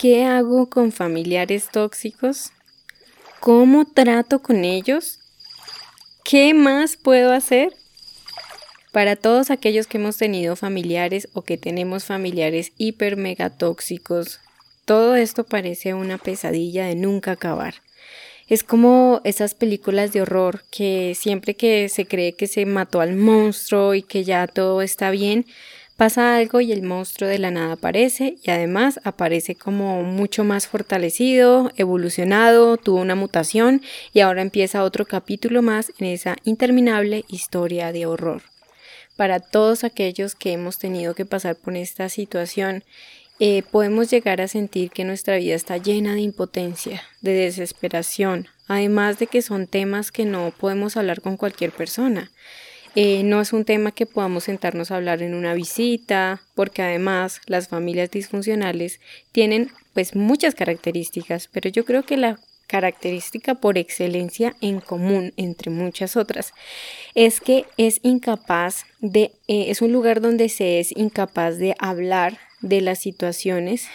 ¿Qué hago con familiares tóxicos? ¿Cómo trato con ellos? ¿Qué más puedo hacer? Para todos aquellos que hemos tenido familiares o que tenemos familiares hiper mega tóxicos, todo esto parece una pesadilla de nunca acabar. Es como esas películas de horror que siempre que se cree que se mató al monstruo y que ya todo está bien, pasa algo y el monstruo de la nada aparece y además aparece como mucho más fortalecido, evolucionado, tuvo una mutación y ahora empieza otro capítulo más en esa interminable historia de horror. Para todos aquellos que hemos tenido que pasar por esta situación eh, podemos llegar a sentir que nuestra vida está llena de impotencia, de desesperación, además de que son temas que no podemos hablar con cualquier persona. Eh, no es un tema que podamos sentarnos a hablar en una visita, porque además las familias disfuncionales tienen pues muchas características, pero yo creo que la característica por excelencia en común entre muchas otras es que es incapaz de eh, es un lugar donde se es incapaz de hablar de las situaciones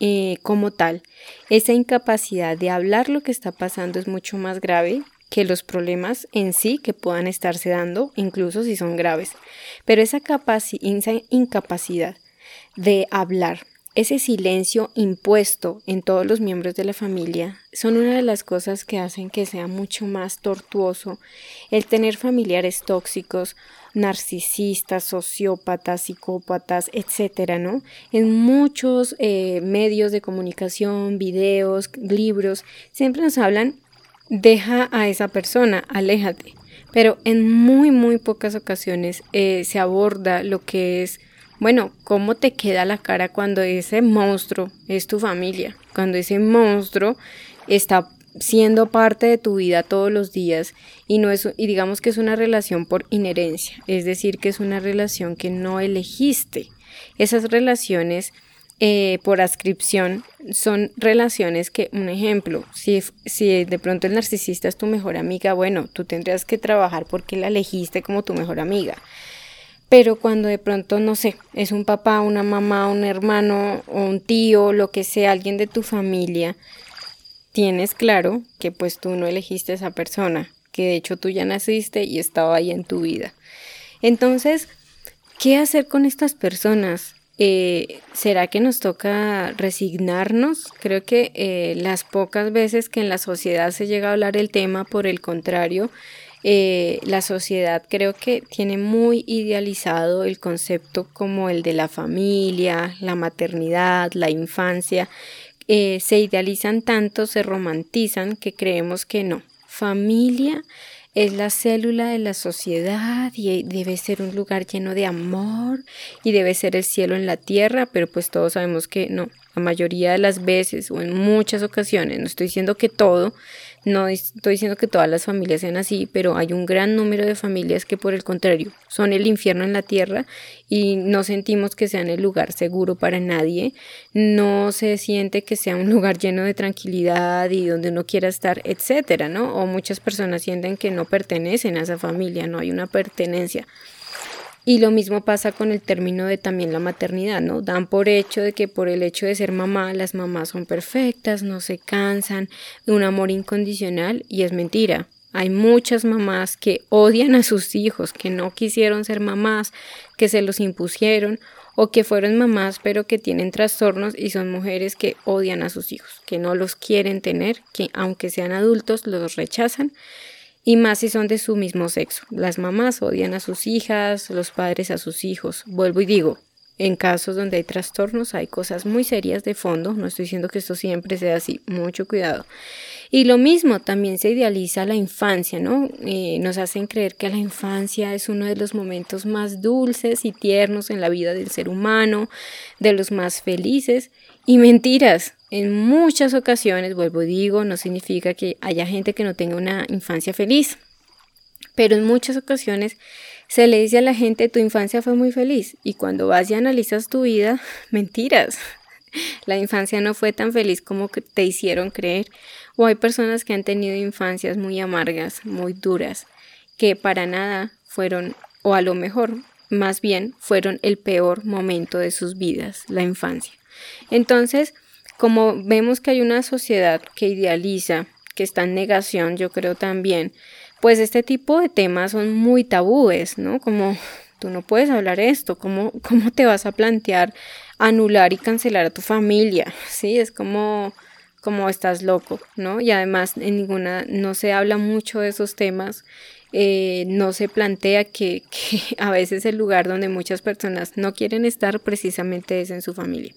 eh, como tal. Esa incapacidad de hablar lo que está pasando es mucho más grave que los problemas en sí que puedan estarse dando, incluso si son graves. Pero esa, incapacidad de hablar, ese silencio impuesto en todos los miembros de la familia son una de las cosas que hacen que sea mucho más tortuoso el tener familiares tóxicos narcisistas, sociópatas, psicópatas, etcétera, ¿no? En muchos eh, medios de comunicación, videos, libros, siempre nos hablan, deja a esa persona, aléjate. Pero en muy, muy pocas ocasiones eh, se aborda lo que es, bueno, cómo te queda la cara cuando ese monstruo es tu familia, cuando ese monstruo está siendo parte de tu vida todos los días y no es y digamos que es una relación por inherencia, es decir, que es una relación que no elegiste. Esas relaciones eh, por ascripción son relaciones que, un ejemplo, si, si de pronto el narcisista es tu mejor amiga, bueno, tú tendrías que trabajar porque la elegiste como tu mejor amiga. Pero cuando de pronto, no sé, es un papá, una mamá, un hermano, o un tío, lo que sea, alguien de tu familia, tienes claro que pues tú no elegiste a esa persona, que de hecho tú ya naciste y estaba ahí en tu vida. Entonces, ¿qué hacer con estas personas? Eh, ¿Será que nos toca resignarnos? Creo que eh, las pocas veces que en la sociedad se llega a hablar el tema, por el contrario, eh, la sociedad creo que tiene muy idealizado el concepto como el de la familia, la maternidad, la infancia, se idealizan tanto, se romantizan que creemos que no. Familia es la célula de la sociedad y debe ser un lugar lleno de amor y debe ser el cielo en la tierra, pero pues todos sabemos que no, la mayoría de las veces o en muchas ocasiones, no estoy diciendo que todo, no estoy diciendo que todas las familias sean así, pero hay un gran número de familias que por el contrario son el infierno en la tierra y no sentimos que sean el lugar seguro para nadie, no se siente que sea un lugar lleno de tranquilidad y donde uno quiera estar, etcétera, ¿no? O muchas personas sienten que no pertenecen a esa familia, no hay una pertenencia. Y lo mismo pasa con el término de también la maternidad, ¿no? Dan por hecho de que por el hecho de ser mamá, las mamás son perfectas, no se cansan, un amor incondicional y es mentira. Hay muchas mamás que odian a sus hijos, que no quisieron ser mamás, que se los impusieron o que fueron mamás pero que tienen trastornos y son mujeres que odian a sus hijos, que no los quieren tener, que aunque sean adultos los rechazan y más si son de su mismo sexo. Las mamás odian a sus hijas, los padres a sus hijos. Vuelvo y digo, en casos donde hay trastornos hay cosas muy serias de fondo, no estoy diciendo que esto siempre sea así, mucho cuidado. Y lo mismo, también se idealiza la infancia, ¿no? Eh, nos hacen creer que la infancia es uno de los momentos más dulces y tiernos en la vida del ser humano, de los más felices, y mentiras, en muchas ocasiones, vuelvo digo, no significa que haya gente que no tenga una infancia feliz, pero en muchas ocasiones se le dice a la gente tu infancia fue muy feliz y cuando vas y analizas tu vida, mentiras. La infancia no fue tan feliz como te hicieron creer. O hay personas que han tenido infancias muy amargas, muy duras, que para nada fueron, o a lo mejor, más bien, fueron el peor momento de sus vidas, la infancia. Entonces, como vemos que hay una sociedad que idealiza, que está en negación, yo creo también, pues este tipo de temas son muy tabúes, ¿no? Como tú no puedes hablar esto, ¿cómo, cómo te vas a plantear anular y cancelar a tu familia? Sí, es como como estás loco, ¿no? Y además en ninguna, no se habla mucho de esos temas, eh, no se plantea que, que a veces el lugar donde muchas personas no quieren estar precisamente es en su familia.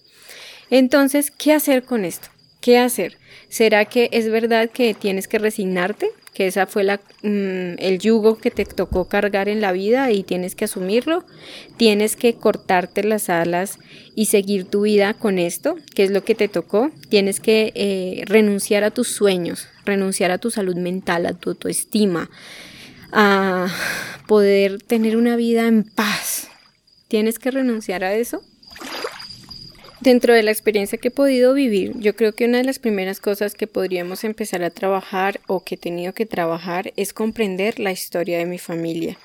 Entonces, ¿qué hacer con esto? ¿Qué hacer? ¿Será que es verdad que tienes que resignarte? Que esa fue la, mm, el yugo que te tocó cargar en la vida y tienes que asumirlo. Tienes que cortarte las alas y seguir tu vida con esto, que es lo que te tocó. Tienes que eh, renunciar a tus sueños, renunciar a tu salud mental, a tu autoestima, a poder tener una vida en paz. ¿Tienes que renunciar a eso? Dentro de la experiencia que he podido vivir, yo creo que una de las primeras cosas que podríamos empezar a trabajar o que he tenido que trabajar es comprender la historia de mi familia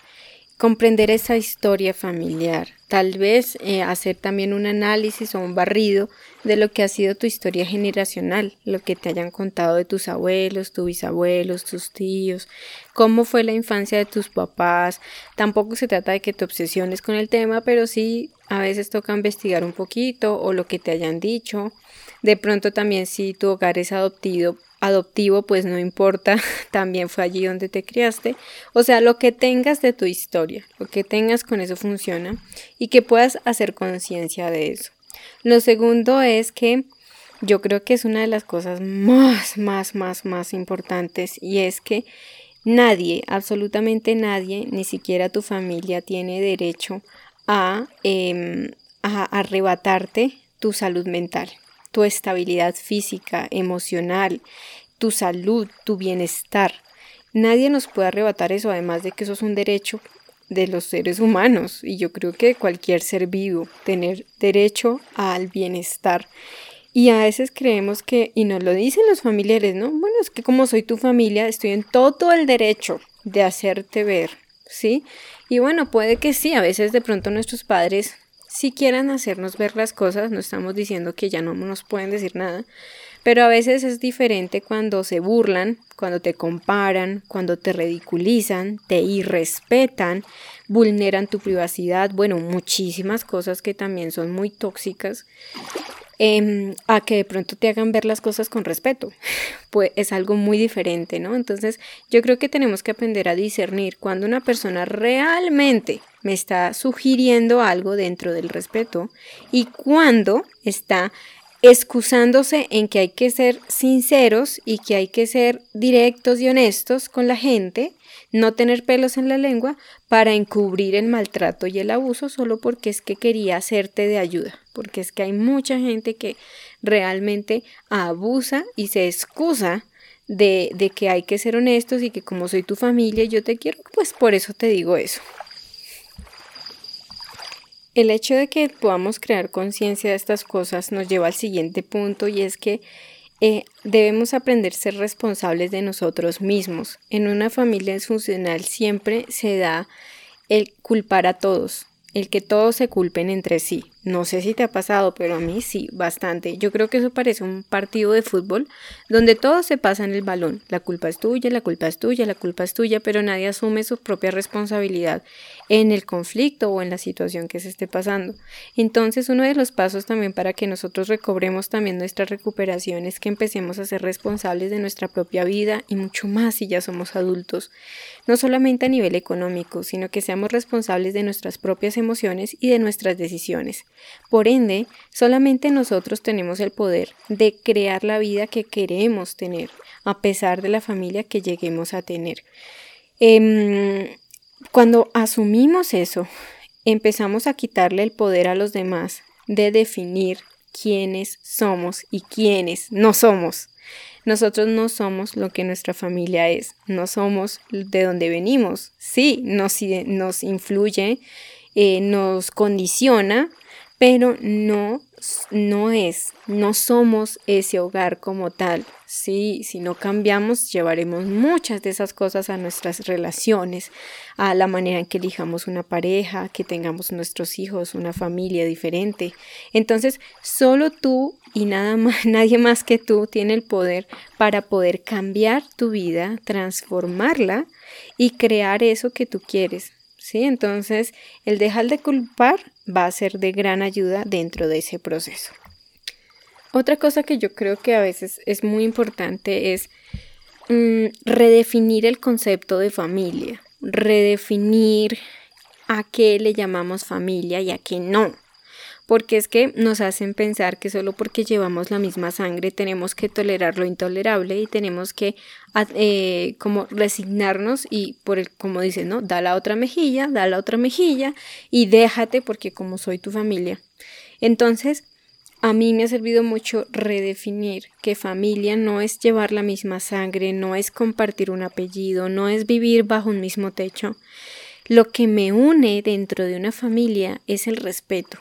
comprender esa historia familiar, tal vez eh, hacer también un análisis o un barrido de lo que ha sido tu historia generacional, lo que te hayan contado de tus abuelos, tus bisabuelos, tus tíos, cómo fue la infancia de tus papás. Tampoco se trata de que te obsesiones con el tema, pero sí a veces toca investigar un poquito o lo que te hayan dicho. De pronto también si tu hogar es adoptido, adoptivo, pues no importa, también fue allí donde te criaste. O sea, lo que tengas de tu historia, lo que tengas con eso funciona y que puedas hacer conciencia de eso. Lo segundo es que yo creo que es una de las cosas más, más, más, más importantes y es que nadie, absolutamente nadie, ni siquiera tu familia tiene derecho a, em, a arrebatarte tu salud mental tu estabilidad física, emocional, tu salud, tu bienestar. Nadie nos puede arrebatar eso, además de que eso es un derecho de los seres humanos y yo creo que cualquier ser vivo, tener derecho al bienestar. Y a veces creemos que, y nos lo dicen los familiares, ¿no? Bueno, es que como soy tu familia, estoy en todo el derecho de hacerte ver, ¿sí? Y bueno, puede que sí, a veces de pronto nuestros padres si quieran hacernos ver las cosas, no estamos diciendo que ya no nos pueden decir nada, pero a veces es diferente cuando se burlan, cuando te comparan, cuando te ridiculizan, te irrespetan, vulneran tu privacidad, bueno, muchísimas cosas que también son muy tóxicas. Em, a que de pronto te hagan ver las cosas con respeto, pues es algo muy diferente, ¿no? Entonces yo creo que tenemos que aprender a discernir cuando una persona realmente me está sugiriendo algo dentro del respeto y cuando está excusándose en que hay que ser sinceros y que hay que ser directos y honestos con la gente, no tener pelos en la lengua para encubrir el maltrato y el abuso solo porque es que quería hacerte de ayuda, porque es que hay mucha gente que realmente abusa y se excusa de, de que hay que ser honestos y que como soy tu familia y yo te quiero, pues por eso te digo eso. El hecho de que podamos crear conciencia de estas cosas nos lleva al siguiente punto y es que eh, debemos aprender a ser responsables de nosotros mismos. En una familia disfuncional siempre se da el culpar a todos, el que todos se culpen entre sí. No sé si te ha pasado, pero a mí sí, bastante. Yo creo que eso parece un partido de fútbol donde todos se pasan el balón. La culpa es tuya, la culpa es tuya, la culpa es tuya, pero nadie asume su propia responsabilidad en el conflicto o en la situación que se esté pasando. Entonces, uno de los pasos también para que nosotros recobremos también nuestra recuperación es que empecemos a ser responsables de nuestra propia vida y mucho más si ya somos adultos. No solamente a nivel económico, sino que seamos responsables de nuestras propias emociones y de nuestras decisiones. Por ende, solamente nosotros tenemos el poder de crear la vida que queremos tener, a pesar de la familia que lleguemos a tener. Em, cuando asumimos eso, empezamos a quitarle el poder a los demás de definir quiénes somos y quiénes no somos. Nosotros no somos lo que nuestra familia es, no somos de donde venimos. Sí, nos, nos influye, eh, nos condiciona, pero no no es, no somos ese hogar como tal. Sí, si no cambiamos, llevaremos muchas de esas cosas a nuestras relaciones, a la manera en que elijamos una pareja, que tengamos nuestros hijos, una familia diferente. Entonces, solo tú y nada más, nadie más que tú tiene el poder para poder cambiar tu vida, transformarla y crear eso que tú quieres. ¿Sí? Entonces, el dejar de culpar va a ser de gran ayuda dentro de ese proceso. Otra cosa que yo creo que a veces es muy importante es mm, redefinir el concepto de familia, redefinir a qué le llamamos familia y a qué no porque es que nos hacen pensar que solo porque llevamos la misma sangre tenemos que tolerar lo intolerable y tenemos que eh, como resignarnos y por el, como dicen, ¿no? Da la otra mejilla, da la otra mejilla y déjate porque como soy tu familia. Entonces, a mí me ha servido mucho redefinir que familia no es llevar la misma sangre, no es compartir un apellido, no es vivir bajo un mismo techo. Lo que me une dentro de una familia es el respeto,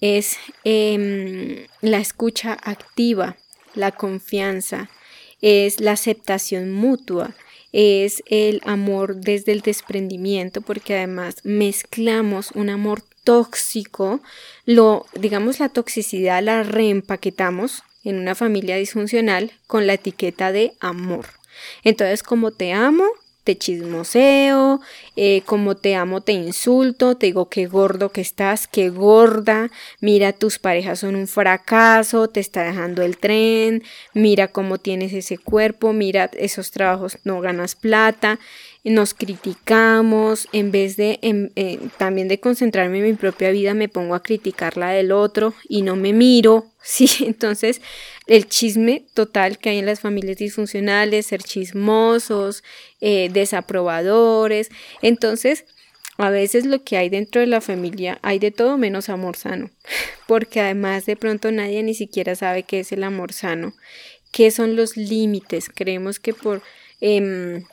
es em, la escucha activa, la confianza, es la aceptación mutua, es el amor desde el desprendimiento, porque además mezclamos un amor tóxico, lo, digamos, la toxicidad la reempaquetamos en una familia disfuncional con la etiqueta de amor. Entonces, como te amo, te chismoseo, eh, como te amo te insulto, te digo qué gordo que estás, qué gorda, mira tus parejas son un fracaso, te está dejando el tren, mira cómo tienes ese cuerpo, mira esos trabajos no ganas plata, nos criticamos, en vez de eh, también de concentrarme en mi propia vida, me pongo a criticar la del otro y no me miro, ¿sí? Entonces, el chisme total que hay en las familias disfuncionales, ser chismosos, eh, desaprobadores, entonces, a veces lo que hay dentro de la familia hay de todo menos amor sano, porque además de pronto nadie ni siquiera sabe qué es el amor sano, qué son los límites. Creemos que por... Em,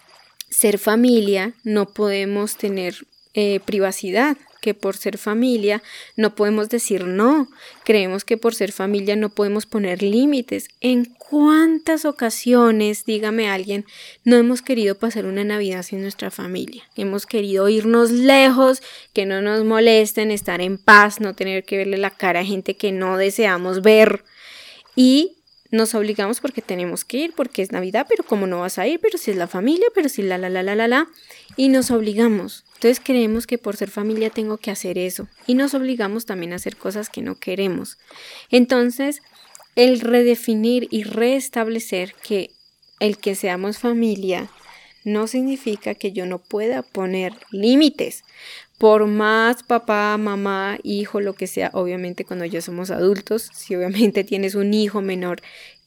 ser familia no podemos tener eh, privacidad, que por ser familia no podemos decir no, creemos que por ser familia no podemos poner límites. ¿En cuántas ocasiones, dígame alguien, no hemos querido pasar una Navidad sin nuestra familia? Hemos querido irnos lejos, que no nos molesten, estar en paz, no tener que verle la cara a gente que no deseamos ver. Y nos obligamos porque tenemos que ir, porque es Navidad, pero como no vas a ir, pero si es la familia, pero si la la la la la la, y nos obligamos. Entonces creemos que por ser familia tengo que hacer eso y nos obligamos también a hacer cosas que no queremos. Entonces, el redefinir y restablecer que el que seamos familia no significa que yo no pueda poner límites, por más papá, mamá, hijo, lo que sea, obviamente cuando ya somos adultos, si obviamente tienes un hijo menor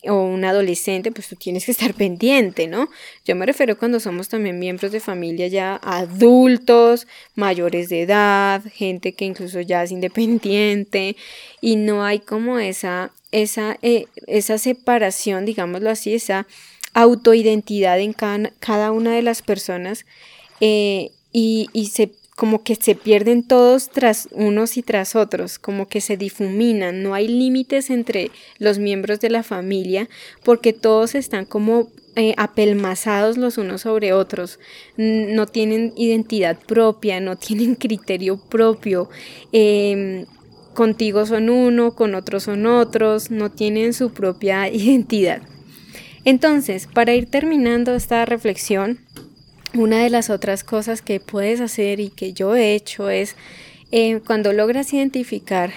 o un adolescente, pues tú tienes que estar pendiente, ¿no? Yo me refiero cuando somos también miembros de familia ya adultos, mayores de edad, gente que incluso ya es independiente y no hay como esa, esa, eh, esa separación, digámoslo así, esa autoidentidad en cada, cada una de las personas eh, y, y se como que se pierden todos tras unos y tras otros, como que se difuminan, no hay límites entre los miembros de la familia porque todos están como eh, apelmazados los unos sobre otros, no tienen identidad propia, no tienen criterio propio. Em, contigo son uno, con otros son otros, no tienen su propia identidad. Entonces, para ir terminando esta reflexión, una de las otras cosas que puedes hacer y que yo he hecho es eh, cuando logras identificar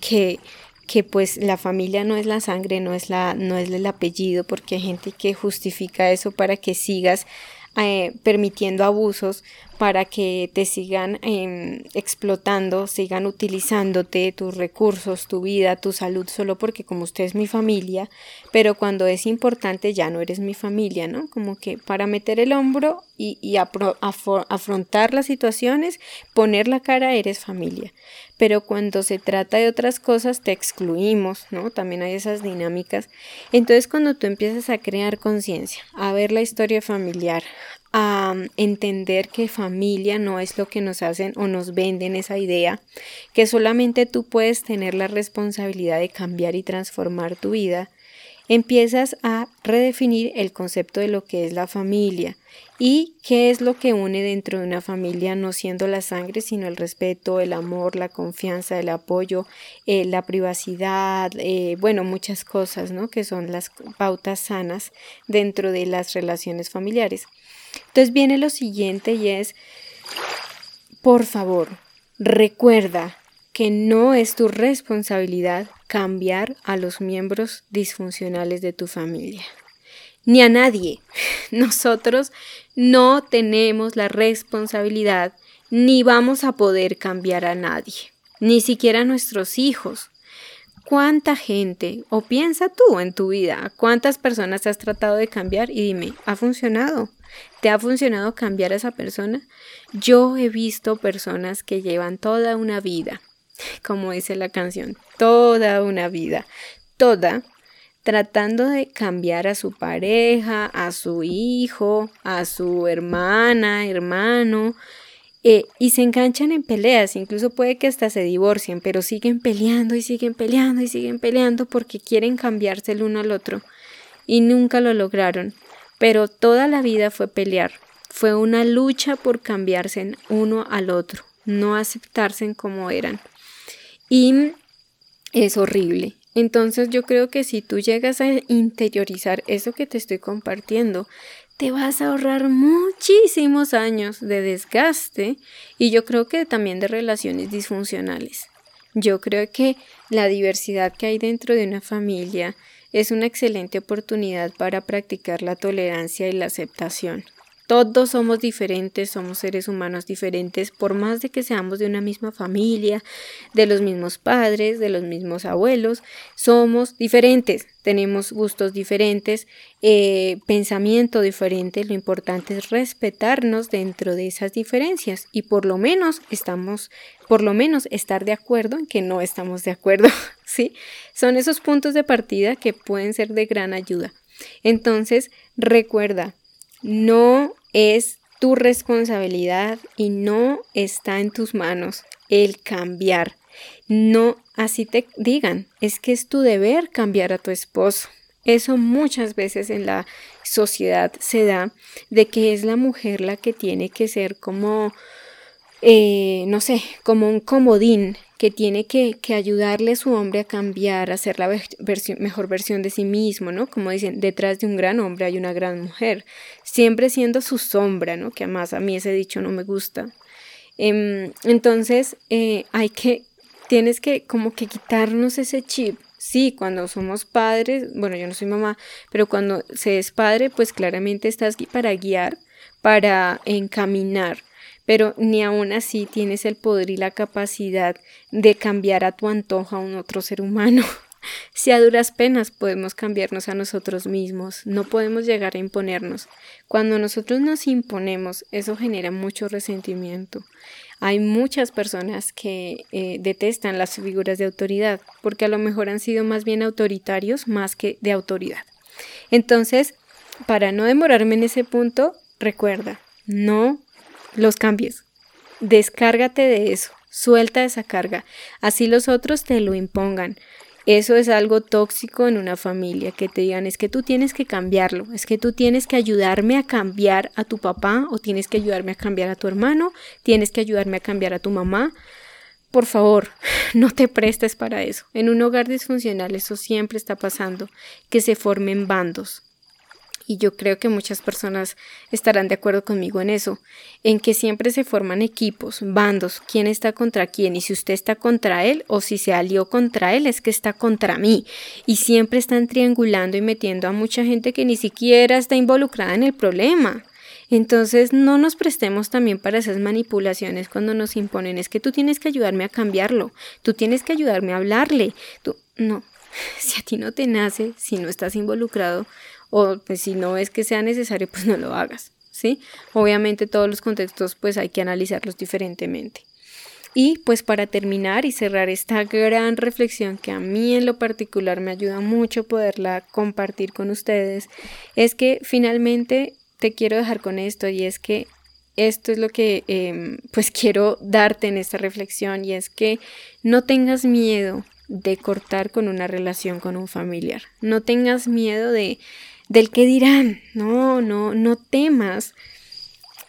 que, que pues la familia no es la sangre, no es, la, no es el apellido, porque hay gente que justifica eso para que sigas eh, permitiendo abusos para que te sigan em, explotando, sigan utilizándote tus recursos, tu vida, tu salud, solo porque como usted es mi familia, pero cuando es importante ya no eres mi familia, ¿no? Como que para meter el hombro y, y afrontar las situaciones, poner la cara, eres familia. Pero cuando se trata de otras cosas, te excluimos, ¿no? También hay esas dinámicas. Entonces, cuando tú empiezas a crear conciencia, a ver la historia familiar, a entender que familia no es lo que nos hacen o nos venden esa idea, que solamente tú puedes tener la responsabilidad de cambiar y transformar tu vida, empiezas a redefinir el concepto de lo que es la familia y qué es lo que une dentro de una familia, no siendo la sangre, sino el respeto, el amor, la confianza, el apoyo, eh, la privacidad, eh, bueno, muchas cosas, ¿no? Que son las pautas sanas dentro de las relaciones familiares. Entonces viene lo siguiente y es, por favor, recuerda que no es tu responsabilidad cambiar a los miembros disfuncionales de tu familia ni a nadie. Nosotros no tenemos la responsabilidad ni vamos a poder cambiar a nadie, ni siquiera a nuestros hijos. ¿Cuánta gente, o piensa tú en tu vida, cuántas personas has tratado de cambiar y dime, ¿ha funcionado? ¿Te ha funcionado cambiar a esa persona? Yo he visto personas que llevan toda una vida, como dice la canción, toda una vida, toda tratando de cambiar a su pareja, a su hijo, a su hermana, hermano, eh, y se enganchan en peleas, incluso puede que hasta se divorcien, pero siguen peleando y siguen peleando y siguen peleando porque quieren cambiarse el uno al otro y nunca lo lograron, pero toda la vida fue pelear, fue una lucha por cambiarse uno al otro, no aceptarse como eran. Y es horrible, entonces yo creo que si tú llegas a interiorizar eso que te estoy compartiendo, te vas a ahorrar muchísimos años de desgaste y yo creo que también de relaciones disfuncionales. Yo creo que la diversidad que hay dentro de una familia es una excelente oportunidad para practicar la tolerancia y la aceptación. Todos somos diferentes, somos seres humanos diferentes, por más de que seamos de una misma familia, de los mismos padres, de los mismos abuelos, somos diferentes, tenemos gustos diferentes, eh, pensamiento diferente, lo importante es respetarnos dentro de esas diferencias y por lo menos estamos, por lo menos estar de acuerdo en que no estamos de acuerdo, ¿sí? Son esos puntos de partida que pueden ser de gran ayuda. Entonces, recuerda, no es tu responsabilidad y no está en tus manos el cambiar. No así te digan, es que es tu deber cambiar a tu esposo. Eso muchas veces en la sociedad se da de que es la mujer la que tiene que ser como, eh, no sé, como un comodín que tiene que, ayudarle a su hombre a cambiar, a ser la mejor versión de sí mismo, ¿no? Como dicen, detrás de un gran hombre hay una gran mujer, siempre siendo su sombra, ¿no? Que además a mí ese dicho no me gusta. Em, entonces, eh, hay que, tienes que como que quitarnos ese chip. Sí, cuando somos padres, bueno, yo no soy mamá, pero cuando se es padre, pues claramente estás aquí para guiar, para encaminar, pero ni aún así tienes el poder y la capacidad de cambiar a tu antojo a un otro ser humano. Si a duras penas podemos cambiarnos a nosotros mismos, no podemos llegar a imponernos. Cuando nosotros nos imponemos, eso genera mucho resentimiento. Hay muchas personas que eh, detestan las figuras de autoridad porque a lo mejor han sido más bien autoritarios más que de autoridad. Entonces, para no demorarme en ese punto, recuerda, no los cambies. Descárgate de eso, suelta esa carga, así los otros te lo impongan. Eso es algo tóxico en una familia, que te digan es que tú tienes que cambiarlo, es que tú tienes que ayudarme a cambiar a tu papá o tienes que ayudarme a cambiar a tu hermano, tienes que ayudarme a cambiar a tu mamá. Por favor, no te prestes para eso. En un hogar disfuncional eso siempre está pasando, que se formen bandos y yo creo que muchas personas estarán de acuerdo conmigo en eso, en que siempre se forman equipos, bandos, quién está contra quién, y si usted está contra él o si se alió contra él es que está contra mí, y siempre están triangulando y metiendo a mucha gente que ni siquiera está involucrada en el problema. Entonces no nos prestemos también para esas manipulaciones cuando nos imponen, es que tú tienes que ayudarme a cambiarlo, tú tienes que ayudarme a hablarle, tú no, si a ti no te nace, si no estás involucrado, o pues si no es que sea necesario, pues no lo hagas, ¿sí? Obviamente todos los contextos pues hay que analizarlos diferentemente. Y pues para terminar y cerrar esta gran reflexión que a mí en lo particular me ayuda mucho poderla compartir con ustedes, es que finalmente te quiero dejar con esto y es que esto es lo que em, pues quiero darte en esta reflexión y es que no tengas miedo de cortar con una relación con un familiar. No tengas miedo de del que dirán. No, no, no temas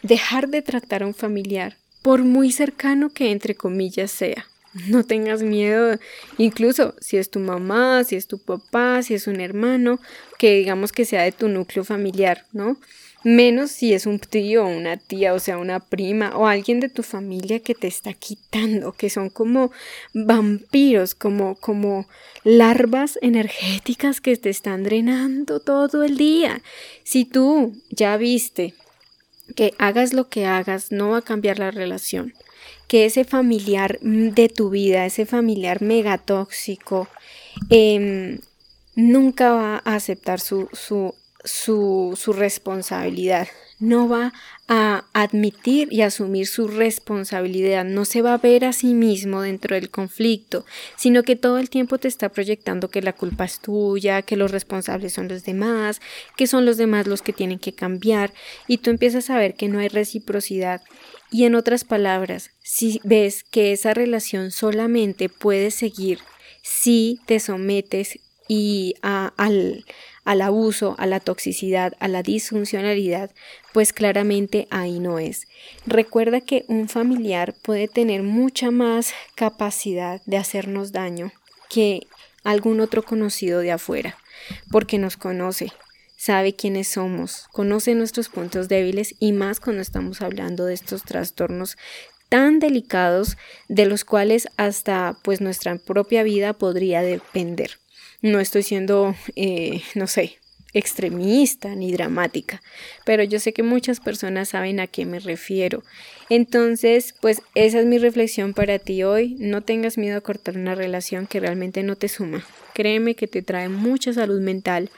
dejar de tratar a un familiar por muy cercano que entre comillas sea. No tengas miedo, incluso si es tu mamá, si es tu papá, si es un hermano, que digamos que sea de tu núcleo familiar, ¿no? Menos si es un tío o una tía, o sea, una prima o alguien de tu familia que te está quitando, que son como vampiros, como, como larvas energéticas que te están drenando todo el día. Si tú ya viste que hagas lo que hagas, no va a cambiar la relación que ese familiar de tu vida, ese familiar megatóxico, eh, nunca va a aceptar su, su, su, su responsabilidad, no va a admitir y asumir su responsabilidad, no se va a ver a sí mismo dentro del conflicto, sino que todo el tiempo te está proyectando que la culpa es tuya, que los responsables son los demás, que son los demás los que tienen que cambiar, y tú empiezas a ver que no hay reciprocidad. Y en otras palabras, si ves que esa relación solamente puede seguir si te sometes y al, al abuso, a la toxicidad, a la disfuncionalidad, pues claramente ahí no es. Recuerda que un familiar puede tener mucha más capacidad de hacernos daño que algún otro conocido de afuera, porque nos conoce, sabe quiénes somos, conoce nuestros puntos débiles y más cuando estamos hablando de estos trastornos tan delicados de los cuales hasta pues nuestra propia vida podría depender. No estoy siendo, eh, no sé, extremista ni dramática, pero yo sé que muchas personas saben a qué me refiero. Entonces, pues esa es mi reflexión para ti hoy. No tengas miedo a cortar una relación que realmente no te suma. Créeme que te trae mucha salud mental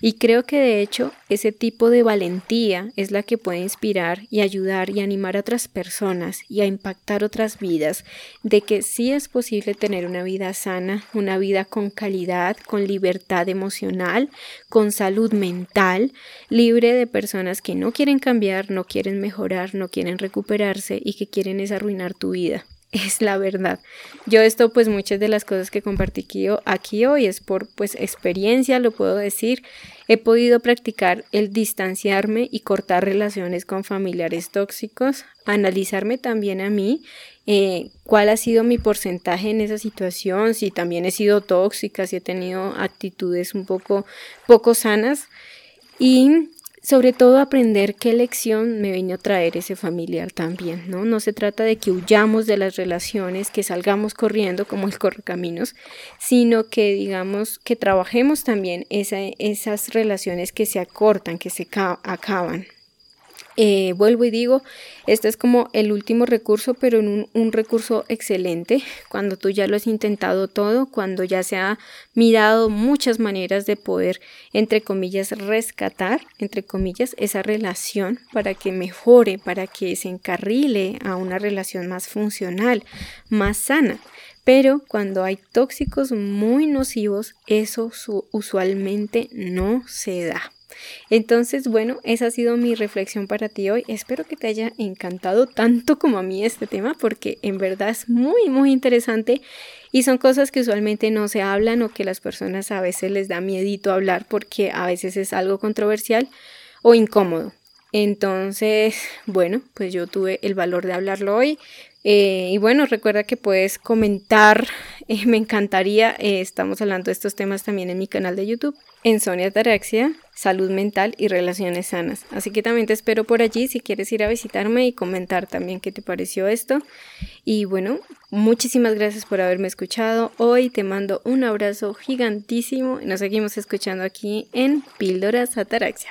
y creo que de hecho ese tipo de valentía es la que puede inspirar y ayudar y animar a otras personas y a impactar otras vidas de que sí es posible tener una vida sana, una vida con calidad, con libertad emocional, con salud mental, libre de personas que no quieren cambiar, no quieren mejorar, no quieren recuperarse y que quieren es arruinar tu vida es la verdad. Yo esto pues muchas de las cosas que compartí aquí hoy es por pues experiencia, lo puedo decir. He podido practicar el distanciarme y cortar relaciones con familiares tóxicos, analizarme también a mí, eh, cuál ha sido mi porcentaje en esa situación, si también he sido tóxica, si he tenido actitudes un poco poco sanas y sobre todo aprender qué lección me vino a traer ese familiar también, ¿no? No se trata de que huyamos de las relaciones, que salgamos corriendo como el correcaminos, sino que digamos que trabajemos también esas relaciones que se acortan, que se acaban, eh, vuelvo y digo, este es como el último recurso, pero un, un, recurso excelente cuando tú ya lo has intentado todo, cuando ya se ha mirado muchas maneras de poder, entre comillas, rescatar, entre comillas, esa relación para que mejore, para que se encarrile a una relación más funcional, más sana. Pero cuando hay tóxicos muy nocivos, eso usualmente no se da. Entonces, bueno, esa ha sido mi reflexión para ti hoy. Espero que te haya encantado tanto como a mí este tema porque en verdad es muy, muy interesante y son cosas que usualmente no se hablan o que las personas a veces les da miedito hablar porque a veces es algo controversial o incómodo. Entonces, bueno, pues yo tuve el valor de hablarlo hoy. Eh, y bueno, recuerda que puedes comentar, eh, me encantaría, eh, estamos hablando de estos temas también en mi canal de YouTube en Sonia Ataraxia, salud mental y relaciones sanas. Así que también te espero por allí si quieres ir a visitarme y comentar también qué te pareció esto. Y bueno, muchísimas gracias por haberme escuchado. Hoy te mando un abrazo gigantísimo y nos seguimos escuchando aquí en Píldoras Ataraxia.